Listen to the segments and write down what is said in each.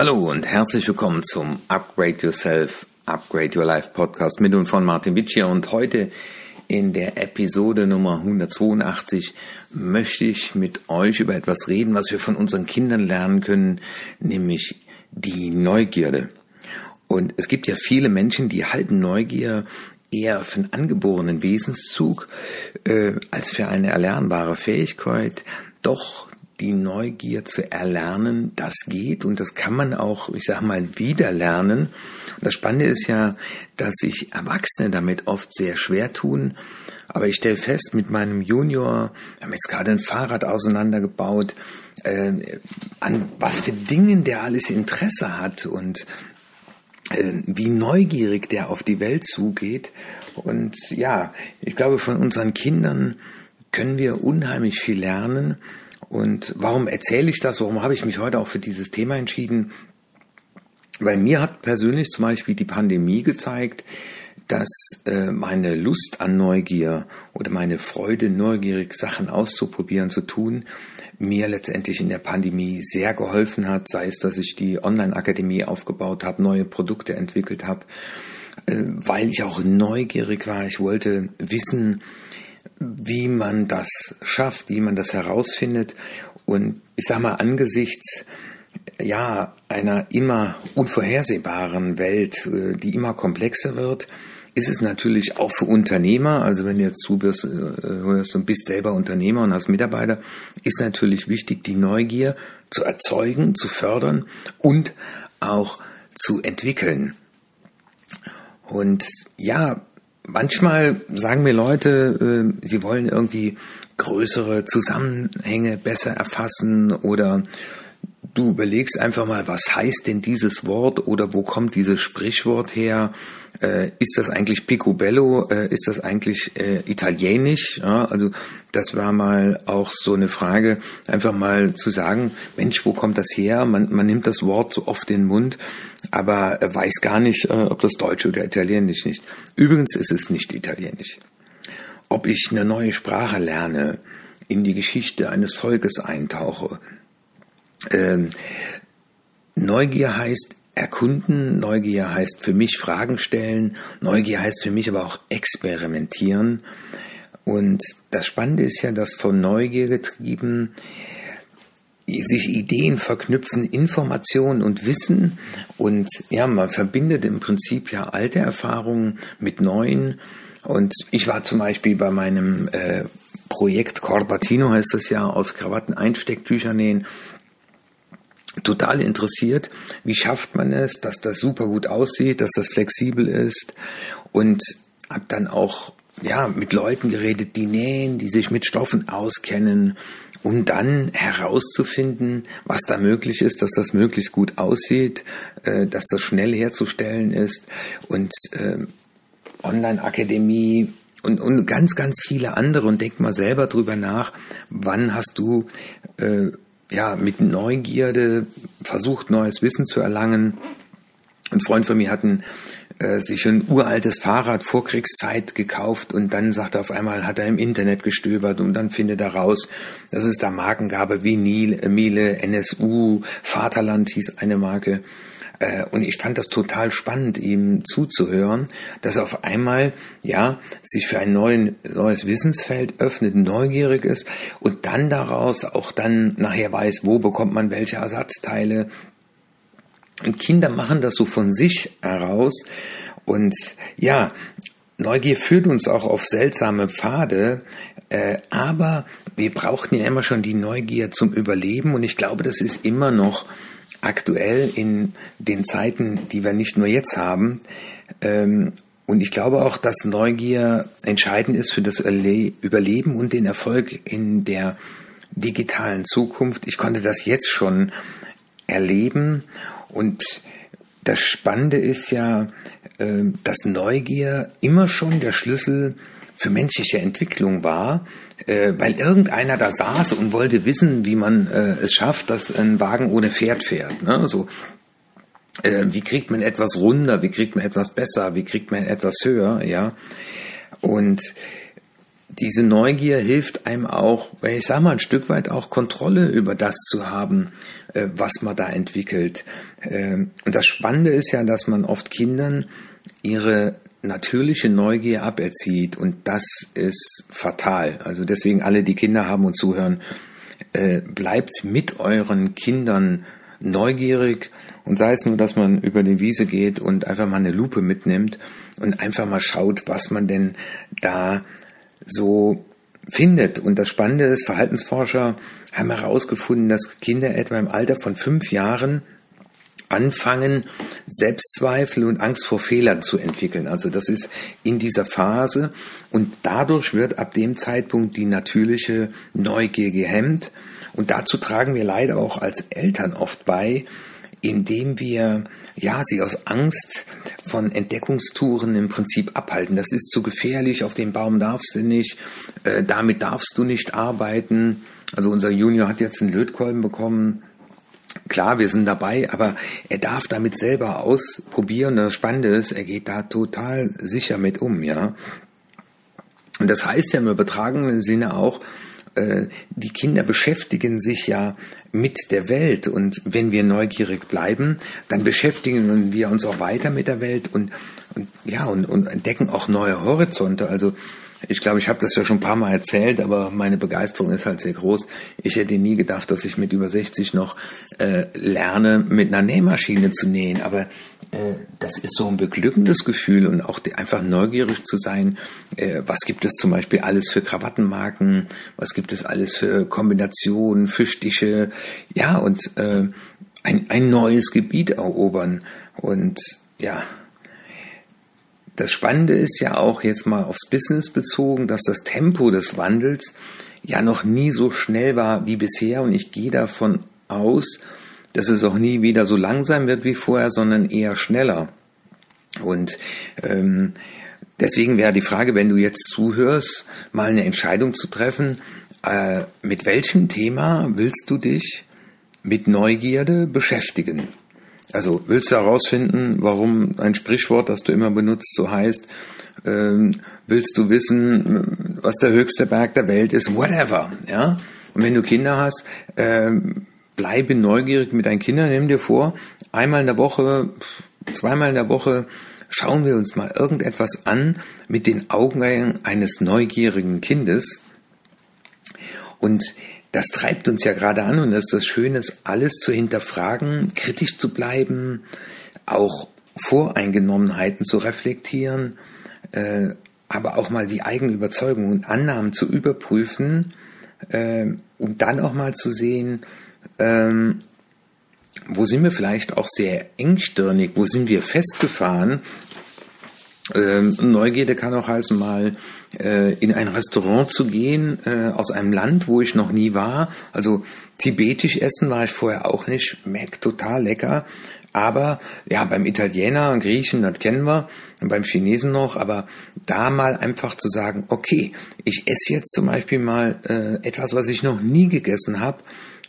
Hallo und herzlich willkommen zum Upgrade Yourself, Upgrade Your Life Podcast mit und von Martin Witschier und heute in der Episode Nummer 182 möchte ich mit euch über etwas reden, was wir von unseren Kindern lernen können, nämlich die Neugierde. Und es gibt ja viele Menschen, die halten Neugier eher für einen angeborenen Wesenszug äh, als für eine erlernbare Fähigkeit. Doch die Neugier zu erlernen, das geht und das kann man auch, ich sag mal, wieder lernen. Und das Spannende ist ja, dass sich Erwachsene damit oft sehr schwer tun. Aber ich stelle fest, mit meinem Junior, wir haben jetzt gerade ein Fahrrad auseinandergebaut, äh, an was für Dingen der alles Interesse hat und äh, wie neugierig der auf die Welt zugeht. Und ja, ich glaube, von unseren Kindern können wir unheimlich viel lernen. Und warum erzähle ich das? Warum habe ich mich heute auch für dieses Thema entschieden? Weil mir hat persönlich zum Beispiel die Pandemie gezeigt, dass äh, meine Lust an Neugier oder meine Freude, neugierig Sachen auszuprobieren, zu tun, mir letztendlich in der Pandemie sehr geholfen hat, sei es, dass ich die Online-Akademie aufgebaut habe, neue Produkte entwickelt habe, äh, weil ich auch neugierig war. Ich wollte wissen, wie man das schafft, wie man das herausfindet. Und ich sage mal, angesichts ja, einer immer unvorhersehbaren Welt, äh, die immer komplexer wird, ist es natürlich auch für Unternehmer, also wenn du jetzt zuhörst äh, und bist selber Unternehmer und hast Mitarbeiter, ist natürlich wichtig, die Neugier zu erzeugen, zu fördern und auch zu entwickeln. Und ja, Manchmal sagen mir Leute, äh, sie wollen irgendwie größere Zusammenhänge besser erfassen oder du überlegst einfach mal, was heißt denn dieses Wort oder wo kommt dieses Sprichwort her? Äh, ist das eigentlich Picobello? Äh, ist das eigentlich äh, italienisch? Ja, also das war mal auch so eine Frage, einfach mal zu sagen, Mensch, wo kommt das her? Man, man nimmt das Wort so oft in den Mund, aber weiß gar nicht, äh, ob das Deutsch oder Italienisch ist. Übrigens ist es nicht Italienisch. Ob ich eine neue Sprache lerne, in die Geschichte eines Volkes eintauche, ähm, Neugier heißt erkunden, Neugier heißt für mich Fragen stellen, Neugier heißt für mich aber auch experimentieren. Und das Spannende ist ja, dass von Neugier getrieben sich Ideen verknüpfen, Informationen und Wissen und ja, man verbindet im Prinzip ja alte Erfahrungen mit neuen. Und ich war zum Beispiel bei meinem äh, Projekt Corbatino heißt das ja, aus Krawatten Einstecktücher nähen total interessiert, wie schafft man es, dass das super gut aussieht, dass das flexibel ist und habe dann auch ja mit Leuten geredet, die nähen, die sich mit Stoffen auskennen, um dann herauszufinden, was da möglich ist, dass das möglichst gut aussieht, äh, dass das schnell herzustellen ist und äh, Online-Akademie und, und ganz, ganz viele andere. Und denk mal selber drüber nach, wann hast du äh, ja, mit Neugierde versucht, neues Wissen zu erlangen. Ein Freund von mir hat ein, äh, sich ein uraltes Fahrrad vor Kriegszeit gekauft und dann sagt er auf einmal, hat er im Internet gestöbert und dann findet er raus, dass es da Marken gab wie Nil, Miele, NSU, Vaterland hieß eine Marke. Äh, und ich fand das total spannend, ihm zuzuhören, dass er auf einmal, ja, sich für ein neuen, neues Wissensfeld öffnet, neugierig ist und dann daraus auch dann nachher weiß, wo bekommt man welche Ersatzteile. Und Kinder machen das so von sich heraus. Und ja, Neugier führt uns auch auf seltsame Pfade, äh, aber wir brauchten ja immer schon die Neugier zum Überleben und ich glaube, das ist immer noch aktuell in den Zeiten, die wir nicht nur jetzt haben. Ähm, und ich glaube auch, dass Neugier entscheidend ist für das Überleben und den Erfolg in der digitalen Zukunft. Ich konnte das jetzt schon erleben und das Spannende ist ja, ähm, dass Neugier immer schon der Schlüssel für menschliche Entwicklung war, äh, weil irgendeiner da saß und wollte wissen, wie man äh, es schafft, dass ein Wagen ohne Pferd fährt. Ne? So, äh, wie kriegt man etwas runder, wie kriegt man etwas besser, wie kriegt man etwas höher, ja. Und diese Neugier hilft einem auch, ich sage mal, ein Stück weit auch Kontrolle über das zu haben, äh, was man da entwickelt. Ähm, und das Spannende ist ja, dass man oft Kindern ihre natürliche Neugier aberzieht und das ist fatal. Also deswegen alle, die Kinder haben und zuhören, äh, bleibt mit euren Kindern neugierig und sei es nur, dass man über die Wiese geht und einfach mal eine Lupe mitnimmt und einfach mal schaut, was man denn da so findet. Und das Spannende ist, Verhaltensforscher haben herausgefunden, dass Kinder etwa im Alter von fünf Jahren anfangen, Selbstzweifel und Angst vor Fehlern zu entwickeln. Also das ist in dieser Phase und dadurch wird ab dem Zeitpunkt die natürliche Neugier gehemmt. Und dazu tragen wir leider auch als Eltern oft bei, indem wir ja sie aus Angst von Entdeckungstouren im Prinzip abhalten. Das ist zu gefährlich, auf dem Baum darfst du nicht, äh, damit darfst du nicht arbeiten. Also unser Junior hat jetzt einen Lötkolben bekommen. Klar, wir sind dabei, aber er darf damit selber ausprobieren. Das Spannende ist, er geht da total sicher mit um, ja. Und das heißt ja im übertragenen Sinne auch, äh, die Kinder beschäftigen sich ja mit der Welt und wenn wir neugierig bleiben, dann beschäftigen wir uns auch weiter mit der Welt und, und ja und, und entdecken auch neue Horizonte. Also ich glaube, ich habe das ja schon ein paar Mal erzählt, aber meine Begeisterung ist halt sehr groß. Ich hätte nie gedacht, dass ich mit über 60 noch äh, lerne, mit einer Nähmaschine zu nähen. Aber äh, das ist so ein beglückendes Gefühl und auch die, einfach neugierig zu sein. Äh, was gibt es zum Beispiel alles für Krawattenmarken? Was gibt es alles für Kombinationen, für Stiche? Ja, und äh, ein, ein neues Gebiet erobern. Und ja, das Spannende ist ja auch jetzt mal aufs Business bezogen, dass das Tempo des Wandels ja noch nie so schnell war wie bisher und ich gehe davon aus, dass es auch nie wieder so langsam wird wie vorher, sondern eher schneller. Und ähm, deswegen wäre die Frage, wenn du jetzt zuhörst, mal eine Entscheidung zu treffen, äh, mit welchem Thema willst du dich mit Neugierde beschäftigen? Also willst du herausfinden, warum ein Sprichwort, das du immer benutzt, so heißt, ähm, willst du wissen, was der höchste Berg der Welt ist, whatever, ja? Und wenn du Kinder hast, ähm, bleibe neugierig mit deinen Kindern, nimm dir vor, einmal in der Woche, zweimal in der Woche schauen wir uns mal irgendetwas an mit den Augen eines neugierigen Kindes. Und das treibt uns ja gerade an und das ist das Schöne, alles zu hinterfragen, kritisch zu bleiben, auch Voreingenommenheiten zu reflektieren, äh, aber auch mal die eigenen Überzeugungen und Annahmen zu überprüfen äh, und dann auch mal zu sehen, ähm, wo sind wir vielleicht auch sehr engstirnig, wo sind wir festgefahren ähm, Neugierde kann auch heißen, mal äh, in ein Restaurant zu gehen äh, aus einem Land, wo ich noch nie war. Also tibetisch essen war ich vorher auch nicht. Schmeckt total lecker. Aber ja, beim Italiener, Griechen, das kennen wir, und beim Chinesen noch, aber da mal einfach zu sagen, okay, ich esse jetzt zum Beispiel mal äh, etwas, was ich noch nie gegessen habe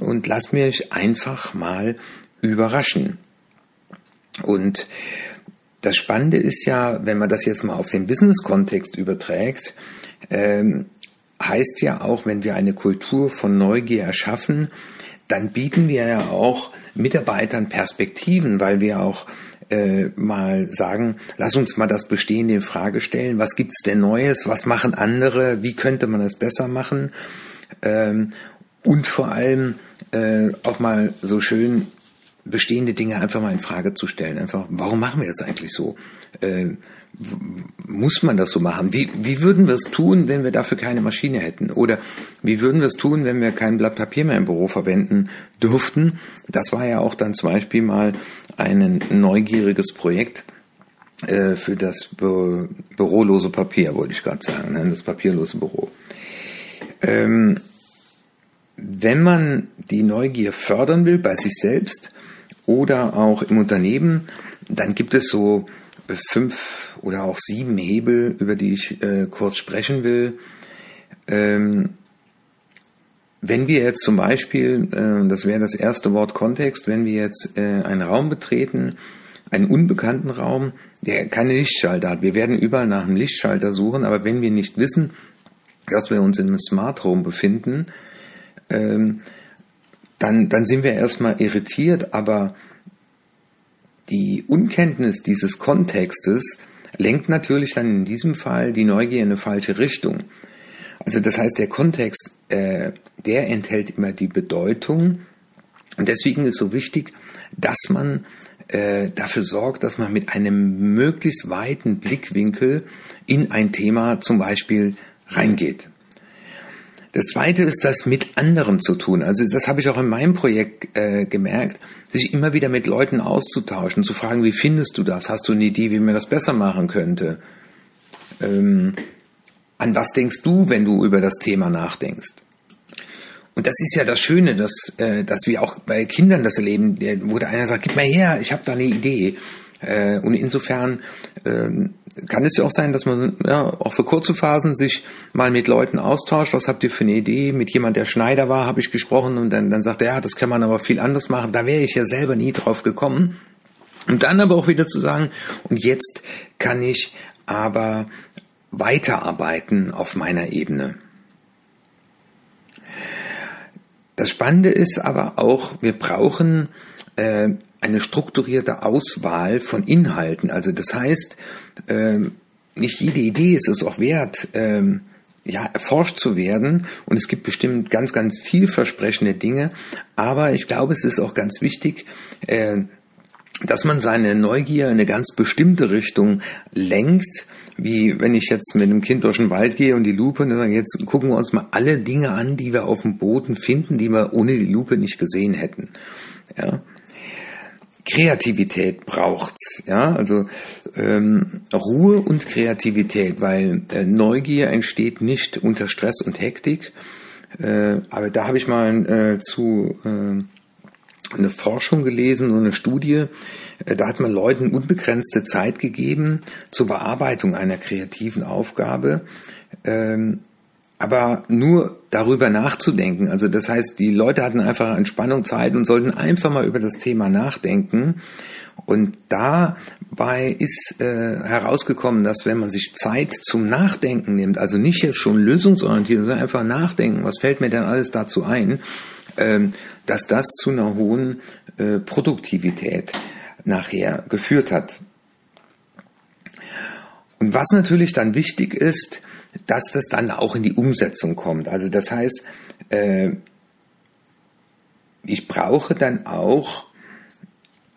und lass mich einfach mal überraschen. Und das Spannende ist ja, wenn man das jetzt mal auf den Business-Kontext überträgt, ähm, heißt ja auch, wenn wir eine Kultur von Neugier erschaffen, dann bieten wir ja auch Mitarbeitern Perspektiven, weil wir auch äh, mal sagen, lass uns mal das Bestehende in Frage stellen. Was gibt's denn Neues? Was machen andere? Wie könnte man es besser machen? Ähm, und vor allem äh, auch mal so schön bestehende Dinge einfach mal in Frage zu stellen. Einfach, warum machen wir das eigentlich so? Äh, muss man das so machen? Wie, wie würden wir es tun, wenn wir dafür keine Maschine hätten? Oder wie würden wir es tun, wenn wir kein Blatt Papier mehr im Büro verwenden dürften? Das war ja auch dann zum Beispiel mal ein neugieriges Projekt äh, für das Bü bürolose Papier, wollte ich gerade sagen, ne? das papierlose Büro. Ähm, wenn man die Neugier fördern will bei sich selbst, oder auch im Unternehmen, dann gibt es so fünf oder auch sieben Hebel, über die ich äh, kurz sprechen will. Ähm, wenn wir jetzt zum Beispiel, äh, das wäre das erste Wort Kontext, wenn wir jetzt äh, einen Raum betreten, einen unbekannten Raum, der keine Lichtschalter hat. Wir werden überall nach einem Lichtschalter suchen, aber wenn wir nicht wissen, dass wir uns in einem Smart Home befinden, ähm, dann, dann sind wir erstmal irritiert, aber die Unkenntnis dieses Kontextes lenkt natürlich dann in diesem Fall die Neugier in eine falsche Richtung. Also das heißt, der Kontext, äh, der enthält immer die Bedeutung und deswegen ist so wichtig, dass man äh, dafür sorgt, dass man mit einem möglichst weiten Blickwinkel in ein Thema zum Beispiel reingeht. Das zweite ist das mit anderen zu tun. Also das habe ich auch in meinem Projekt äh, gemerkt, sich immer wieder mit Leuten auszutauschen, zu fragen, wie findest du das? Hast du eine Idee, wie man das besser machen könnte? Ähm, an was denkst du, wenn du über das Thema nachdenkst? Und das ist ja das Schöne, dass, äh, dass wir auch bei Kindern das erleben, wo der einer sagt, gib mal her, ich habe da eine Idee. Äh, und insofern äh, kann es ja auch sein, dass man ja, auch für kurze Phasen sich mal mit Leuten austauscht. Was habt ihr für eine Idee? Mit jemand, der Schneider war, habe ich gesprochen und dann, dann sagt er, ja, das kann man aber viel anders machen. Da wäre ich ja selber nie drauf gekommen. Und dann aber auch wieder zu sagen, und jetzt kann ich aber weiterarbeiten auf meiner Ebene. Das Spannende ist aber auch, wir brauchen äh, eine strukturierte Auswahl von Inhalten. Also das heißt, äh, nicht jede Idee ist es auch wert, äh, ja, erforscht zu werden. Und es gibt bestimmt ganz, ganz vielversprechende Dinge. Aber ich glaube, es ist auch ganz wichtig, äh, dass man seine Neugier in eine ganz bestimmte Richtung lenkt, wie wenn ich jetzt mit einem Kind durch den Wald gehe und die Lupe, und dann jetzt gucken wir uns mal alle Dinge an, die wir auf dem Boden finden, die wir ohne die Lupe nicht gesehen hätten. Ja. Kreativität braucht's, ja, also ähm, Ruhe und Kreativität, weil äh, Neugier entsteht nicht unter Stress und Hektik. Äh, aber da habe ich mal äh, zu äh, eine Forschung gelesen und eine Studie. Äh, da hat man Leuten unbegrenzte Zeit gegeben zur Bearbeitung einer kreativen Aufgabe, ähm, aber nur darüber nachzudenken. Also das heißt, die Leute hatten einfach Entspannung Zeit und sollten einfach mal über das Thema nachdenken. Und dabei ist äh, herausgekommen, dass wenn man sich Zeit zum Nachdenken nimmt, also nicht jetzt schon lösungsorientiert, sondern einfach nachdenken, was fällt mir denn alles dazu ein, ähm, dass das zu einer hohen äh, Produktivität nachher geführt hat. Und was natürlich dann wichtig ist, dass das dann auch in die Umsetzung kommt. Also das heißt, äh, ich brauche dann auch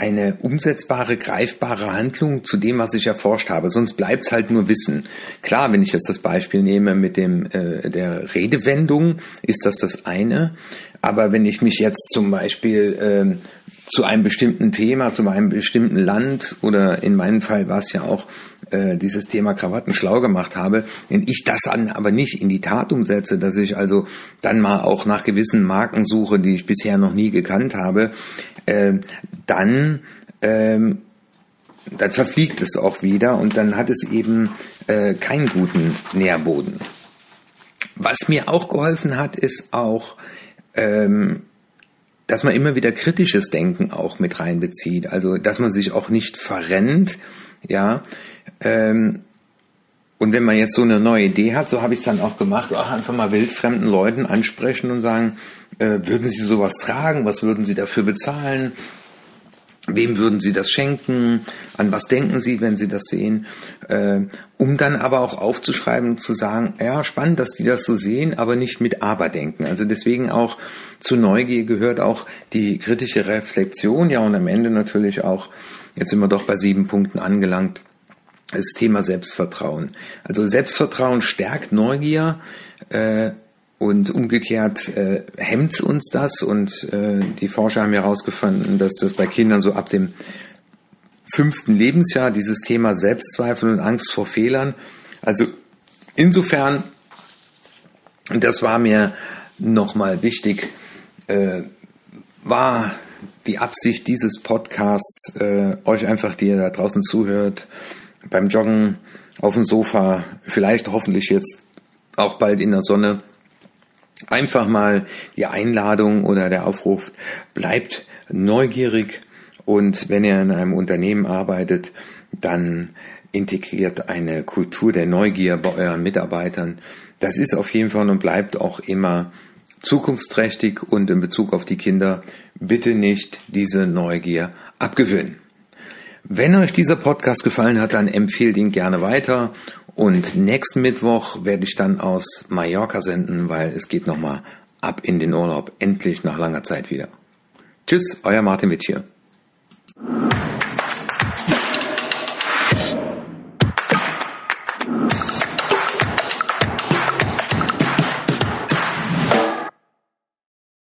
eine umsetzbare, greifbare Handlung zu dem, was ich erforscht habe. Sonst bleibt es halt nur Wissen. Klar, wenn ich jetzt das Beispiel nehme mit dem äh, der Redewendung, ist das das eine. Aber wenn ich mich jetzt zum Beispiel äh, zu einem bestimmten Thema, zu einem bestimmten Land oder in meinem Fall war es ja auch äh, dieses Thema Krawatten schlau gemacht habe, wenn ich das dann aber nicht in die Tat umsetze, dass ich also dann mal auch nach gewissen Marken suche, die ich bisher noch nie gekannt habe, äh, dann ähm, dann verfliegt es auch wieder und dann hat es eben äh, keinen guten Nährboden. Was mir auch geholfen hat, ist auch, ähm, dass man immer wieder kritisches Denken auch mit reinbezieht. Also, dass man sich auch nicht verrennt, ja. Ähm, und wenn man jetzt so eine neue Idee hat, so habe ich es dann auch gemacht, auch einfach mal wildfremden Leuten ansprechen und sagen, äh, würden Sie sowas tragen? Was würden Sie dafür bezahlen? Wem würden Sie das schenken? An was denken Sie, wenn Sie das sehen? Äh, um dann aber auch aufzuschreiben zu sagen, ja, spannend, dass die das so sehen, aber nicht mit Aber denken. Also deswegen auch zu Neugier gehört auch die kritische Reflexion, ja, und am Ende natürlich auch, jetzt sind wir doch bei sieben Punkten angelangt, das Thema Selbstvertrauen. Also Selbstvertrauen stärkt Neugier, äh, und umgekehrt äh, hemmt uns das und äh, die Forscher haben herausgefunden, dass das bei Kindern so ab dem fünften Lebensjahr dieses Thema Selbstzweifel und Angst vor Fehlern. Also insofern, und das war mir nochmal wichtig, äh, war die Absicht dieses Podcasts, äh, euch einfach, die ihr da draußen zuhört, beim Joggen auf dem Sofa, vielleicht hoffentlich jetzt auch bald in der Sonne, einfach mal die Einladung oder der Aufruf, bleibt neugierig und wenn ihr in einem Unternehmen arbeitet, dann integriert eine Kultur der Neugier bei euren Mitarbeitern. Das ist auf jeden Fall und bleibt auch immer zukunftsträchtig und in Bezug auf die Kinder bitte nicht diese Neugier abgewöhnen. Wenn euch dieser Podcast gefallen hat, dann empfehlt ihn gerne weiter und nächsten Mittwoch werde ich dann aus Mallorca senden, weil es geht nochmal ab in den Urlaub, endlich nach langer Zeit wieder. Tschüss, euer Martin Witsch hier.